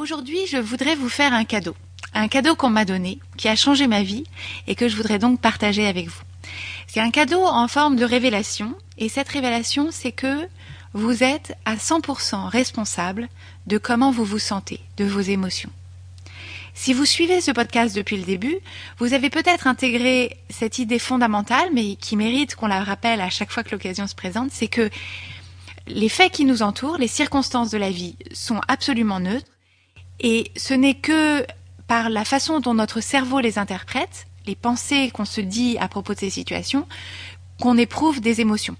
Aujourd'hui, je voudrais vous faire un cadeau. Un cadeau qu'on m'a donné, qui a changé ma vie et que je voudrais donc partager avec vous. C'est un cadeau en forme de révélation et cette révélation, c'est que vous êtes à 100% responsable de comment vous vous sentez, de vos émotions. Si vous suivez ce podcast depuis le début, vous avez peut-être intégré cette idée fondamentale, mais qui mérite qu'on la rappelle à chaque fois que l'occasion se présente, c'est que les faits qui nous entourent, les circonstances de la vie sont absolument neutres, et ce n'est que par la façon dont notre cerveau les interprète, les pensées qu'on se dit à propos de ces situations, qu'on éprouve des émotions.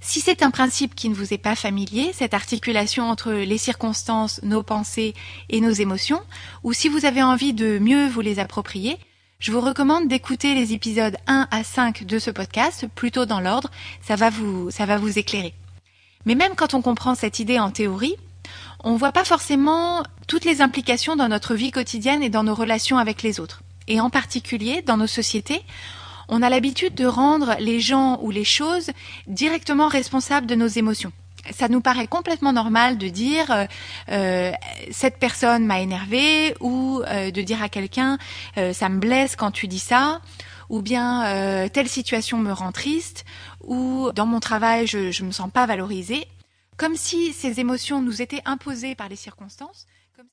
Si c'est un principe qui ne vous est pas familier, cette articulation entre les circonstances, nos pensées et nos émotions, ou si vous avez envie de mieux vous les approprier, je vous recommande d'écouter les épisodes 1 à 5 de ce podcast, plutôt dans l'ordre, ça va vous, ça va vous éclairer. Mais même quand on comprend cette idée en théorie, on ne voit pas forcément toutes les implications dans notre vie quotidienne et dans nos relations avec les autres. Et en particulier, dans nos sociétés, on a l'habitude de rendre les gens ou les choses directement responsables de nos émotions. Ça nous paraît complètement normal de dire euh, euh cette personne m'a énervé ou euh, de dire à quelqu'un euh, ça me blesse quand tu dis ça ou bien telle situation me rend triste ou dans mon travail je, je me sens pas valorisée comme si ces émotions nous étaient imposées par les circonstances.